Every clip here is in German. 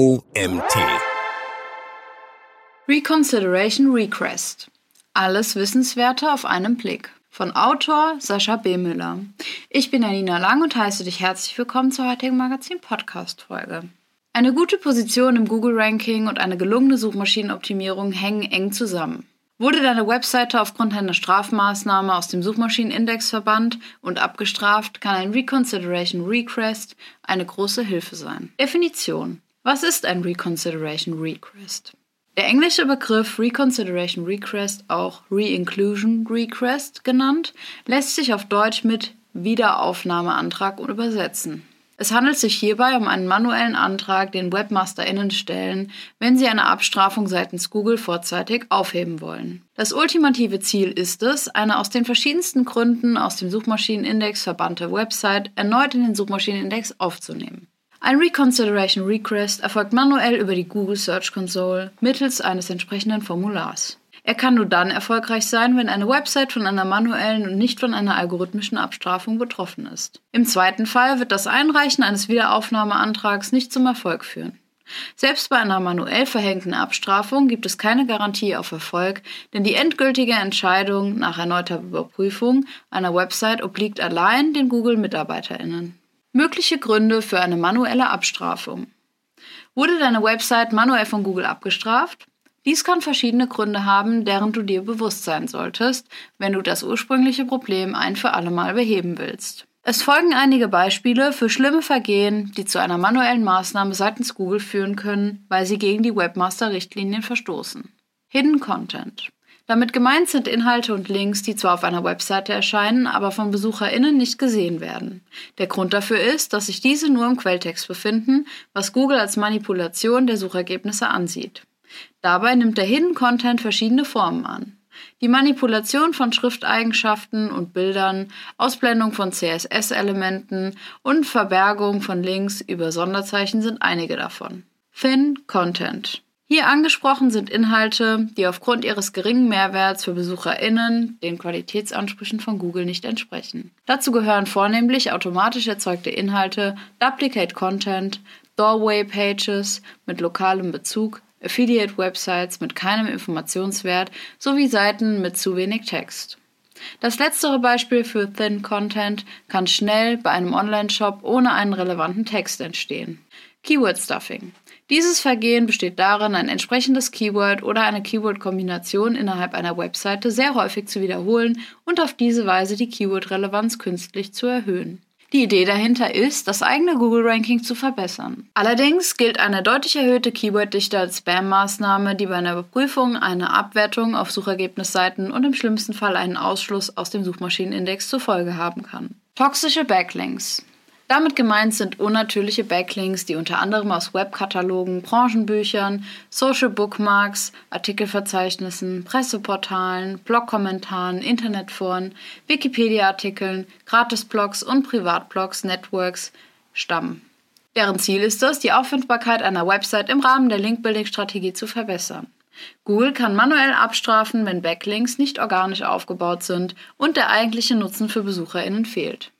OMT. Reconsideration Request. Alles Wissenswerte auf einen Blick. Von Autor Sascha B. Müller. Ich bin Janina Lang und heiße dich herzlich willkommen zur heutigen Magazin-Podcast-Folge. Eine gute Position im Google-Ranking und eine gelungene Suchmaschinenoptimierung hängen eng zusammen. Wurde deine Webseite aufgrund einer Strafmaßnahme aus dem Suchmaschinenindex verbannt und abgestraft, kann ein Reconsideration Request eine große Hilfe sein. Definition. Was ist ein Reconsideration Request? Der englische Begriff Reconsideration Request, auch Reinclusion Request genannt, lässt sich auf Deutsch mit Wiederaufnahmeantrag übersetzen. Es handelt sich hierbei um einen manuellen Antrag, den WebmasterInnen stellen, wenn sie eine Abstrafung seitens Google vorzeitig aufheben wollen. Das ultimative Ziel ist es, eine aus den verschiedensten Gründen aus dem Suchmaschinenindex verbannte Website erneut in den Suchmaschinenindex aufzunehmen. Ein Reconsideration Request erfolgt manuell über die Google Search Console mittels eines entsprechenden Formulars. Er kann nur dann erfolgreich sein, wenn eine Website von einer manuellen und nicht von einer algorithmischen Abstrafung betroffen ist. Im zweiten Fall wird das Einreichen eines Wiederaufnahmeantrags nicht zum Erfolg führen. Selbst bei einer manuell verhängten Abstrafung gibt es keine Garantie auf Erfolg, denn die endgültige Entscheidung nach erneuter Überprüfung einer Website obliegt allein den Google-MitarbeiterInnen. Mögliche Gründe für eine manuelle Abstrafung. Wurde deine Website manuell von Google abgestraft? Dies kann verschiedene Gründe haben, deren du dir bewusst sein solltest, wenn du das ursprüngliche Problem ein für alle Mal beheben willst. Es folgen einige Beispiele für schlimme Vergehen, die zu einer manuellen Maßnahme seitens Google führen können, weil sie gegen die Webmaster-Richtlinien verstoßen. Hidden Content. Damit gemeint sind Inhalte und Links, die zwar auf einer Webseite erscheinen, aber von BesucherInnen nicht gesehen werden. Der Grund dafür ist, dass sich diese nur im Quelltext befinden, was Google als Manipulation der Suchergebnisse ansieht. Dabei nimmt der Hidden Content verschiedene Formen an. Die Manipulation von Schrifteigenschaften und Bildern, Ausblendung von CSS-Elementen und Verbergung von Links über Sonderzeichen sind einige davon. Thin Content. Hier angesprochen sind Inhalte, die aufgrund ihres geringen Mehrwerts für BesucherInnen den Qualitätsansprüchen von Google nicht entsprechen. Dazu gehören vornehmlich automatisch erzeugte Inhalte, Duplicate Content, Doorway Pages mit lokalem Bezug, Affiliate-Websites mit keinem Informationswert sowie Seiten mit zu wenig Text. Das letztere Beispiel für Thin Content kann schnell bei einem Online-Shop ohne einen relevanten Text entstehen. Keyword Stuffing. Dieses Vergehen besteht darin, ein entsprechendes Keyword oder eine Keyword-Kombination innerhalb einer Webseite sehr häufig zu wiederholen und auf diese Weise die Keyword-Relevanz künstlich zu erhöhen. Die Idee dahinter ist, das eigene Google-Ranking zu verbessern. Allerdings gilt eine deutlich erhöhte Keyword-Dichte als Spam-Maßnahme, die bei einer Überprüfung eine Abwertung auf Suchergebnisseiten und im schlimmsten Fall einen Ausschluss aus dem Suchmaschinenindex zur Folge haben kann. Toxische Backlinks. Damit gemeint sind unnatürliche Backlinks, die unter anderem aus Webkatalogen, Branchenbüchern, Social Bookmarks, Artikelverzeichnissen, Presseportalen, Blogkommentaren, Internetforen, Wikipedia-Artikeln, Gratisblogs und Privatblogs, Networks stammen. Deren Ziel ist es, die Auffindbarkeit einer Website im Rahmen der Link-Building-Strategie zu verbessern. Google kann manuell abstrafen, wenn Backlinks nicht organisch aufgebaut sind und der eigentliche Nutzen für BesucherInnen fehlt.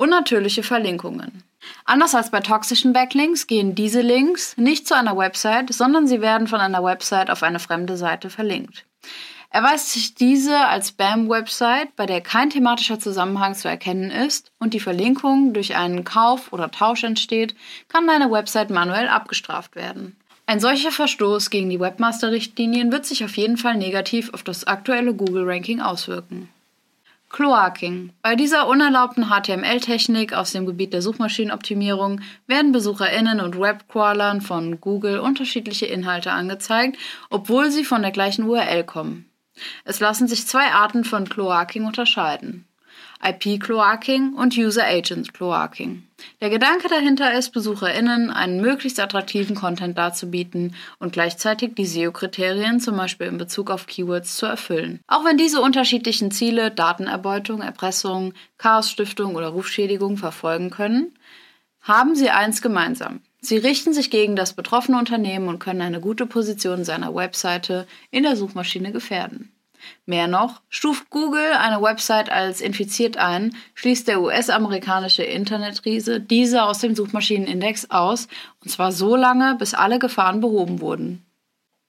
Unnatürliche Verlinkungen. Anders als bei toxischen Backlinks gehen diese Links nicht zu einer Website, sondern sie werden von einer Website auf eine fremde Seite verlinkt. Erweist sich diese als Spam-Website, bei der kein thematischer Zusammenhang zu erkennen ist und die Verlinkung durch einen Kauf oder Tausch entsteht, kann deine Website manuell abgestraft werden. Ein solcher Verstoß gegen die Webmaster-Richtlinien wird sich auf jeden Fall negativ auf das aktuelle Google-Ranking auswirken. Cloaking. Bei dieser unerlaubten HTML-Technik aus dem Gebiet der Suchmaschinenoptimierung werden BesucherInnen und Webcrawlern von Google unterschiedliche Inhalte angezeigt, obwohl sie von der gleichen URL kommen. Es lassen sich zwei Arten von Cloaking unterscheiden. IP-Cloaking und User-Agent-Cloaking. Der Gedanke dahinter ist, BesucherInnen einen möglichst attraktiven Content darzubieten und gleichzeitig die SEO-Kriterien, zum Beispiel in Bezug auf Keywords, zu erfüllen. Auch wenn diese unterschiedlichen Ziele Datenerbeutung, Erpressung, Chaosstiftung oder Rufschädigung verfolgen können, haben sie eins gemeinsam. Sie richten sich gegen das betroffene Unternehmen und können eine gute Position seiner Webseite in der Suchmaschine gefährden. Mehr noch, stuft Google eine Website als infiziert ein, schließt der US-amerikanische Internetriese diese aus dem Suchmaschinenindex aus, und zwar so lange, bis alle Gefahren behoben wurden.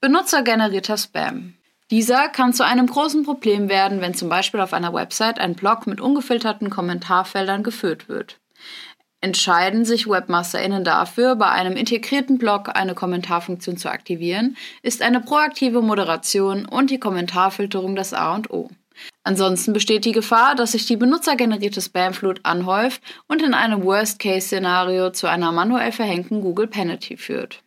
Benutzergenerierter Spam. Dieser kann zu einem großen Problem werden, wenn zum Beispiel auf einer Website ein Blog mit ungefilterten Kommentarfeldern geführt wird. Entscheiden sich WebmasterInnen dafür, bei einem integrierten Blog eine Kommentarfunktion zu aktivieren, ist eine proaktive Moderation und die Kommentarfilterung das A und O. Ansonsten besteht die Gefahr, dass sich die benutzergenerierte Spamflut anhäuft und in einem Worst-Case-Szenario zu einer manuell verhängten Google Penalty führt.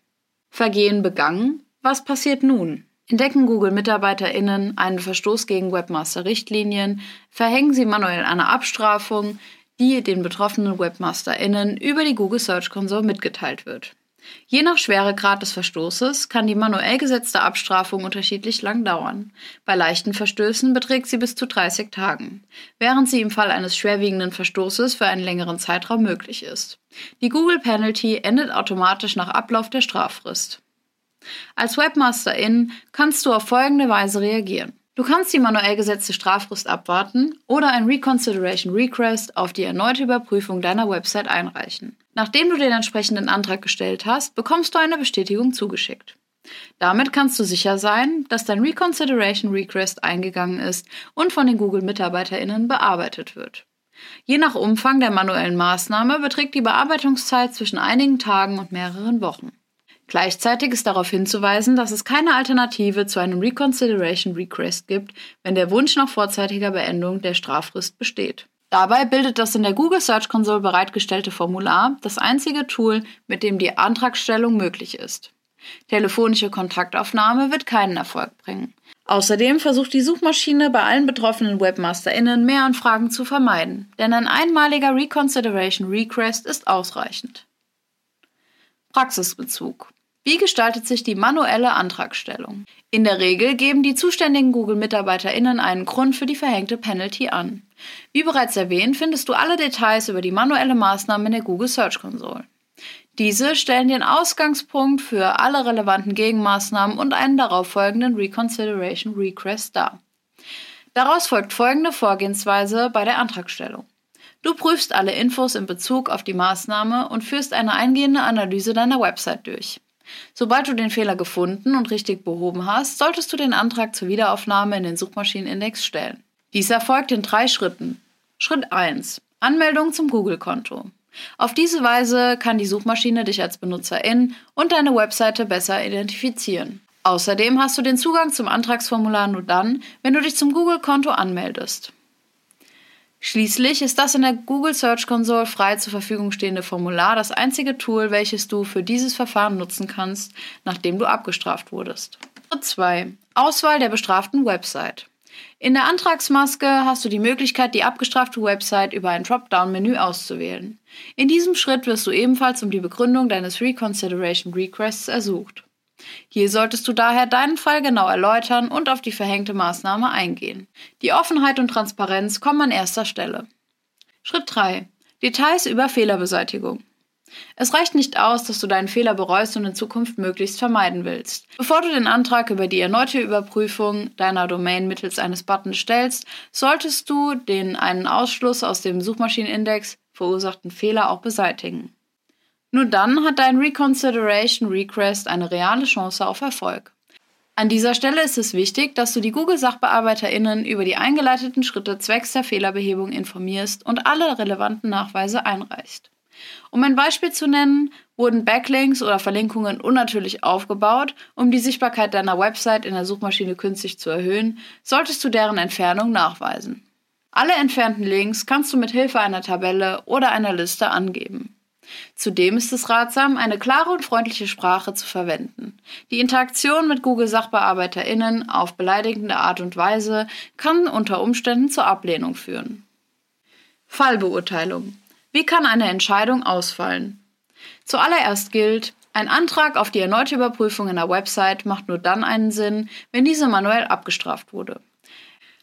Vergehen begangen? Was passiert nun? Entdecken Google-MitarbeiterInnen einen Verstoß gegen Webmaster-Richtlinien, verhängen sie manuell eine Abstrafung, die den betroffenen WebmasterInnen über die Google Search Console mitgeteilt wird. Je nach Schweregrad des Verstoßes kann die manuell gesetzte Abstrafung unterschiedlich lang dauern. Bei leichten Verstößen beträgt sie bis zu 30 Tagen, während sie im Fall eines schwerwiegenden Verstoßes für einen längeren Zeitraum möglich ist. Die Google Penalty endet automatisch nach Ablauf der Straffrist. Als Webmasterin kannst du auf folgende Weise reagieren. Du kannst die manuell gesetzte Strafrist abwarten oder ein Reconsideration Request auf die erneute Überprüfung deiner Website einreichen. Nachdem du den entsprechenden Antrag gestellt hast, bekommst du eine Bestätigung zugeschickt. Damit kannst du sicher sein, dass dein Reconsideration Request eingegangen ist und von den Google-MitarbeiterInnen bearbeitet wird. Je nach Umfang der manuellen Maßnahme beträgt die Bearbeitungszeit zwischen einigen Tagen und mehreren Wochen. Gleichzeitig ist darauf hinzuweisen, dass es keine Alternative zu einem Reconsideration Request gibt, wenn der Wunsch nach vorzeitiger Beendung der Straffrist besteht. Dabei bildet das in der Google Search Console bereitgestellte Formular das einzige Tool, mit dem die Antragstellung möglich ist. Telefonische Kontaktaufnahme wird keinen Erfolg bringen. Außerdem versucht die Suchmaschine bei allen betroffenen WebmasterInnen mehr Anfragen zu vermeiden, denn ein einmaliger Reconsideration Request ist ausreichend. Praxisbezug. Wie gestaltet sich die manuelle Antragstellung? In der Regel geben die zuständigen Google-MitarbeiterInnen einen Grund für die verhängte Penalty an. Wie bereits erwähnt, findest du alle Details über die manuelle Maßnahme in der Google Search Console. Diese stellen den Ausgangspunkt für alle relevanten Gegenmaßnahmen und einen darauf folgenden Reconsideration Request dar. Daraus folgt folgende Vorgehensweise bei der Antragstellung. Du prüfst alle Infos in Bezug auf die Maßnahme und führst eine eingehende Analyse deiner Website durch. Sobald du den Fehler gefunden und richtig behoben hast, solltest du den Antrag zur Wiederaufnahme in den Suchmaschinenindex stellen. Dies erfolgt in drei Schritten. Schritt 1. Anmeldung zum Google-Konto. Auf diese Weise kann die Suchmaschine dich als Benutzerin und deine Webseite besser identifizieren. Außerdem hast du den Zugang zum Antragsformular nur dann, wenn du dich zum Google-Konto anmeldest. Schließlich ist das in der Google Search Console frei zur Verfügung stehende Formular das einzige Tool, welches du für dieses Verfahren nutzen kannst, nachdem du abgestraft wurdest. Schritt 2. Auswahl der bestraften Website. In der Antragsmaske hast du die Möglichkeit, die abgestrafte Website über ein Dropdown-Menü auszuwählen. In diesem Schritt wirst du ebenfalls um die Begründung deines Reconsideration Requests ersucht. Hier solltest du daher deinen Fall genau erläutern und auf die verhängte Maßnahme eingehen. Die Offenheit und Transparenz kommen an erster Stelle. Schritt 3. Details über Fehlerbeseitigung. Es reicht nicht aus, dass du deinen Fehler bereust und in Zukunft möglichst vermeiden willst. Bevor du den Antrag über die erneute Überprüfung deiner Domain mittels eines Buttons stellst, solltest du den einen Ausschluss aus dem Suchmaschinenindex verursachten Fehler auch beseitigen. Nur dann hat dein Reconsideration Request eine reale Chance auf Erfolg. An dieser Stelle ist es wichtig, dass du die Google-SachbearbeiterInnen über die eingeleiteten Schritte zwecks der Fehlerbehebung informierst und alle relevanten Nachweise einreichst. Um ein Beispiel zu nennen, wurden Backlinks oder Verlinkungen unnatürlich aufgebaut, um die Sichtbarkeit deiner Website in der Suchmaschine künstlich zu erhöhen, solltest du deren Entfernung nachweisen. Alle entfernten Links kannst du mit Hilfe einer Tabelle oder einer Liste angeben. Zudem ist es ratsam, eine klare und freundliche Sprache zu verwenden. Die Interaktion mit Google-SachbearbeiterInnen auf beleidigende Art und Weise kann unter Umständen zur Ablehnung führen. Fallbeurteilung. Wie kann eine Entscheidung ausfallen? Zuallererst gilt, ein Antrag auf die erneute Überprüfung in der Website macht nur dann einen Sinn, wenn diese manuell abgestraft wurde.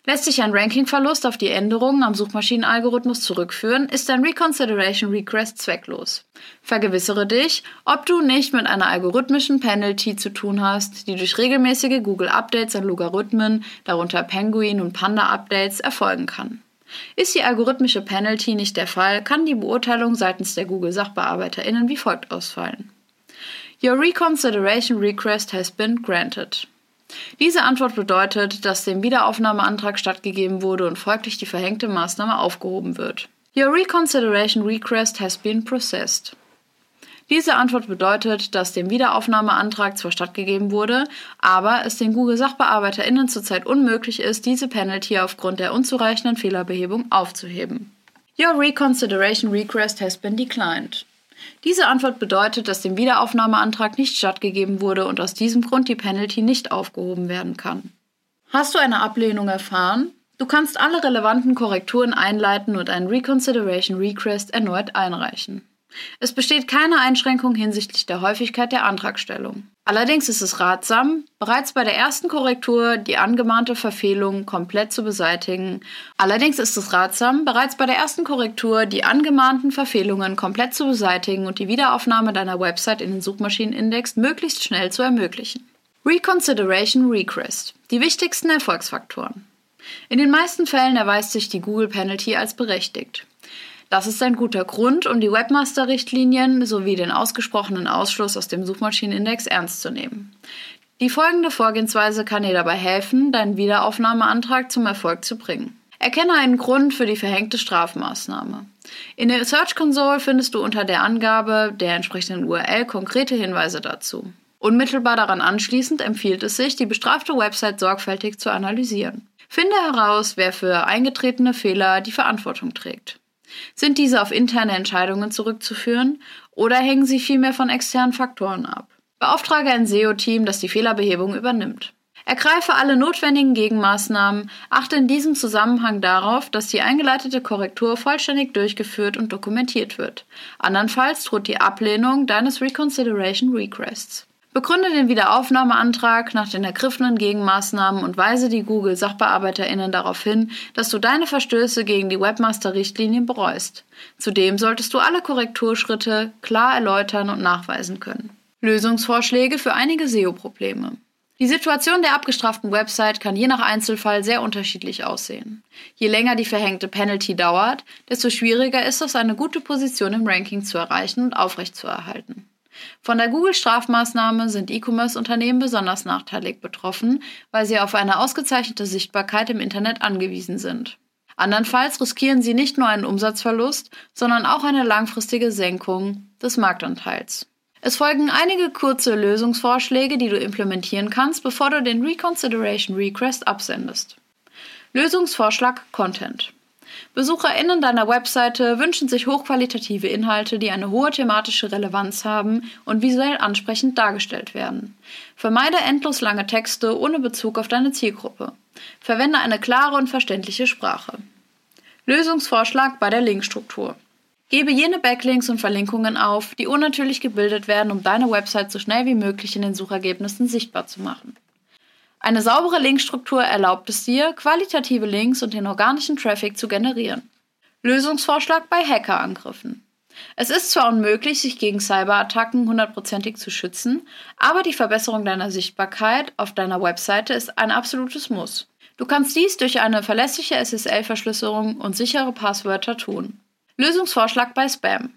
Lässt sich ein Rankingverlust auf die Änderungen am Suchmaschinenalgorithmus zurückführen, ist ein Reconsideration Request zwecklos. Vergewissere dich, ob du nicht mit einer algorithmischen Penalty zu tun hast, die durch regelmäßige Google Updates an Logarithmen, darunter Penguin und Panda Updates, erfolgen kann. Ist die algorithmische Penalty nicht der Fall, kann die Beurteilung seitens der Google SachbearbeiterInnen wie folgt ausfallen. Your reconsideration request has been granted. Diese Antwort bedeutet, dass dem Wiederaufnahmeantrag stattgegeben wurde und folglich die verhängte Maßnahme aufgehoben wird. Your reconsideration request has been processed. Diese Antwort bedeutet, dass dem Wiederaufnahmeantrag zwar stattgegeben wurde, aber es den Google-SachbearbeiterInnen zurzeit unmöglich ist, diese Penalty aufgrund der unzureichenden Fehlerbehebung aufzuheben. Your reconsideration request has been declined. Diese Antwort bedeutet, dass dem Wiederaufnahmeantrag nicht stattgegeben wurde und aus diesem Grund die Penalty nicht aufgehoben werden kann. Hast du eine Ablehnung erfahren? Du kannst alle relevanten Korrekturen einleiten und einen Reconsideration Request erneut einreichen. Es besteht keine Einschränkung hinsichtlich der Häufigkeit der Antragstellung. Allerdings ist es ratsam, bereits bei der ersten Korrektur die angemahnte Verfehlung komplett zu beseitigen. Allerdings ist es ratsam, bereits bei der ersten Korrektur die angemahnten Verfehlungen komplett zu beseitigen und die Wiederaufnahme deiner Website in den Suchmaschinenindex möglichst schnell zu ermöglichen. Reconsideration Request. Die wichtigsten Erfolgsfaktoren. In den meisten Fällen erweist sich die Google Penalty als berechtigt. Das ist ein guter Grund, um die Webmaster-Richtlinien sowie den ausgesprochenen Ausschluss aus dem Suchmaschinenindex ernst zu nehmen. Die folgende Vorgehensweise kann dir dabei helfen, deinen Wiederaufnahmeantrag zum Erfolg zu bringen. Erkenne einen Grund für die verhängte Strafmaßnahme. In der Search Console findest du unter der Angabe der entsprechenden URL konkrete Hinweise dazu. Unmittelbar daran anschließend empfiehlt es sich, die bestrafte Website sorgfältig zu analysieren. Finde heraus, wer für eingetretene Fehler die Verantwortung trägt. Sind diese auf interne Entscheidungen zurückzuführen oder hängen sie vielmehr von externen Faktoren ab? Beauftrage ein SEO-Team, das die Fehlerbehebung übernimmt. Ergreife alle notwendigen Gegenmaßnahmen, achte in diesem Zusammenhang darauf, dass die eingeleitete Korrektur vollständig durchgeführt und dokumentiert wird. Andernfalls droht die Ablehnung deines Reconsideration Requests. Begründe den Wiederaufnahmeantrag nach den ergriffenen Gegenmaßnahmen und weise die Google-SachbearbeiterInnen darauf hin, dass du deine Verstöße gegen die Webmaster-Richtlinien bereust. Zudem solltest du alle Korrekturschritte klar erläutern und nachweisen können. Lösungsvorschläge für einige SEO-Probleme. Die Situation der abgestraften Website kann je nach Einzelfall sehr unterschiedlich aussehen. Je länger die verhängte Penalty dauert, desto schwieriger ist es, eine gute Position im Ranking zu erreichen und aufrechtzuerhalten. Von der Google-Strafmaßnahme sind E-Commerce-Unternehmen besonders nachteilig betroffen, weil sie auf eine ausgezeichnete Sichtbarkeit im Internet angewiesen sind. Andernfalls riskieren sie nicht nur einen Umsatzverlust, sondern auch eine langfristige Senkung des Marktanteils. Es folgen einige kurze Lösungsvorschläge, die du implementieren kannst, bevor du den Reconsideration Request absendest. Lösungsvorschlag Content. BesucherInnen deiner Webseite wünschen sich hochqualitative Inhalte, die eine hohe thematische Relevanz haben und visuell ansprechend dargestellt werden. Vermeide endlos lange Texte ohne Bezug auf deine Zielgruppe. Verwende eine klare und verständliche Sprache. Lösungsvorschlag bei der Linkstruktur. Gebe jene Backlinks und Verlinkungen auf, die unnatürlich gebildet werden, um deine Website so schnell wie möglich in den Suchergebnissen sichtbar zu machen. Eine saubere Linkstruktur erlaubt es dir, qualitative Links und den organischen Traffic zu generieren. Lösungsvorschlag bei Hackerangriffen. Es ist zwar unmöglich, sich gegen Cyberattacken hundertprozentig zu schützen, aber die Verbesserung deiner Sichtbarkeit auf deiner Webseite ist ein absolutes Muss. Du kannst dies durch eine verlässliche SSL-Verschlüsselung und sichere Passwörter tun. Lösungsvorschlag bei Spam.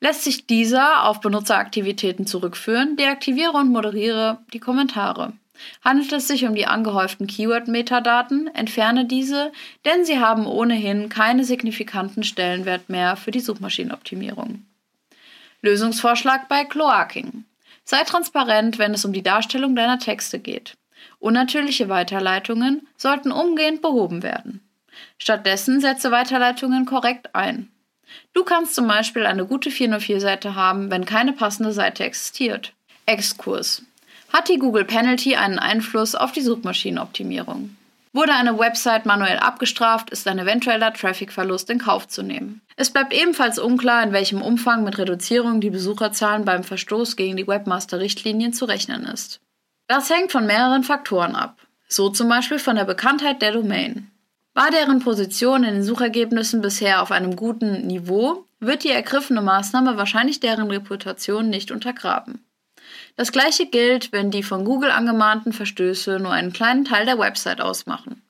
Lässt sich dieser auf Benutzeraktivitäten zurückführen, deaktiviere und moderiere die Kommentare. Handelt es sich um die angehäuften Keyword-Metadaten, entferne diese, denn sie haben ohnehin keinen signifikanten Stellenwert mehr für die Suchmaschinenoptimierung. Lösungsvorschlag bei Cloaking. Sei transparent, wenn es um die Darstellung deiner Texte geht. Unnatürliche Weiterleitungen sollten umgehend behoben werden. Stattdessen setze Weiterleitungen korrekt ein. Du kannst zum Beispiel eine gute 404-Seite haben, wenn keine passende Seite existiert. Exkurs. Hat die Google Penalty einen Einfluss auf die Suchmaschinenoptimierung? Wurde eine Website manuell abgestraft, ist ein eventueller Trafficverlust in Kauf zu nehmen. Es bleibt ebenfalls unklar, in welchem Umfang mit Reduzierung die Besucherzahlen beim Verstoß gegen die Webmaster-Richtlinien zu rechnen ist. Das hängt von mehreren Faktoren ab. So zum Beispiel von der Bekanntheit der Domain. War deren Position in den Suchergebnissen bisher auf einem guten Niveau, wird die ergriffene Maßnahme wahrscheinlich deren Reputation nicht untergraben. Das gleiche gilt, wenn die von Google angemahnten Verstöße nur einen kleinen Teil der Website ausmachen.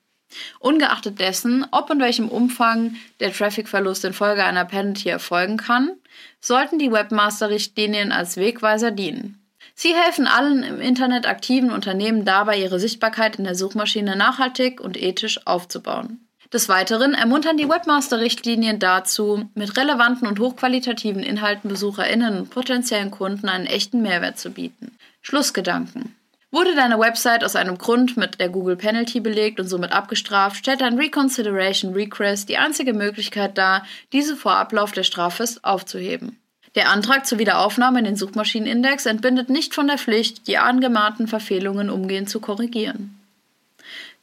Ungeachtet dessen, ob und welchem Umfang der Trafficverlust infolge einer Penalty erfolgen kann, sollten die Webmaster-Richtlinien als Wegweiser dienen. Sie helfen allen im Internet aktiven Unternehmen dabei, ihre Sichtbarkeit in der Suchmaschine nachhaltig und ethisch aufzubauen. Des Weiteren ermuntern die Webmaster-Richtlinien dazu, mit relevanten und hochqualitativen Inhalten BesucherInnen und potenziellen Kunden einen echten Mehrwert zu bieten. Schlussgedanken. Wurde deine Website aus einem Grund mit der Google Penalty belegt und somit abgestraft, stellt ein Reconsideration Request die einzige Möglichkeit dar, diese vor Ablauf der Straffrist aufzuheben. Der Antrag zur Wiederaufnahme in den Suchmaschinenindex entbindet nicht von der Pflicht, die angemahnten Verfehlungen umgehend zu korrigieren.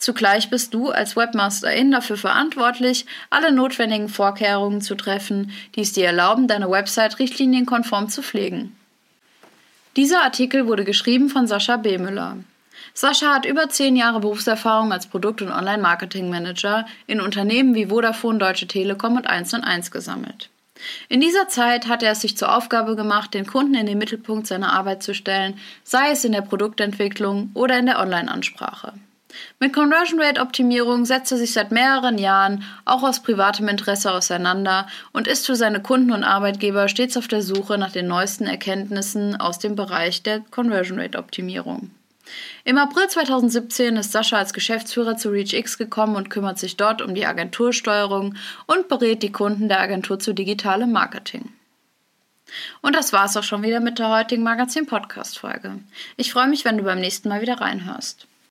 Zugleich bist du als Webmasterin dafür verantwortlich, alle notwendigen Vorkehrungen zu treffen, die es dir erlauben, deine Website richtlinienkonform zu pflegen. Dieser Artikel wurde geschrieben von Sascha B. Müller. Sascha hat über zehn Jahre Berufserfahrung als Produkt- und Online-Marketing-Manager in Unternehmen wie Vodafone, Deutsche Telekom und 1 und 1 gesammelt. In dieser Zeit hat er es sich zur Aufgabe gemacht, den Kunden in den Mittelpunkt seiner Arbeit zu stellen, sei es in der Produktentwicklung oder in der Online-Ansprache. Mit Conversion Rate Optimierung setzt er sich seit mehreren Jahren auch aus privatem Interesse auseinander und ist für seine Kunden und Arbeitgeber stets auf der Suche nach den neuesten Erkenntnissen aus dem Bereich der Conversion Rate Optimierung. Im April 2017 ist Sascha als Geschäftsführer zu ReachX gekommen und kümmert sich dort um die Agentursteuerung und berät die Kunden der Agentur zu digitalem Marketing. Und das war's auch schon wieder mit der heutigen Magazin-Podcast-Folge. Ich freue mich, wenn du beim nächsten Mal wieder reinhörst.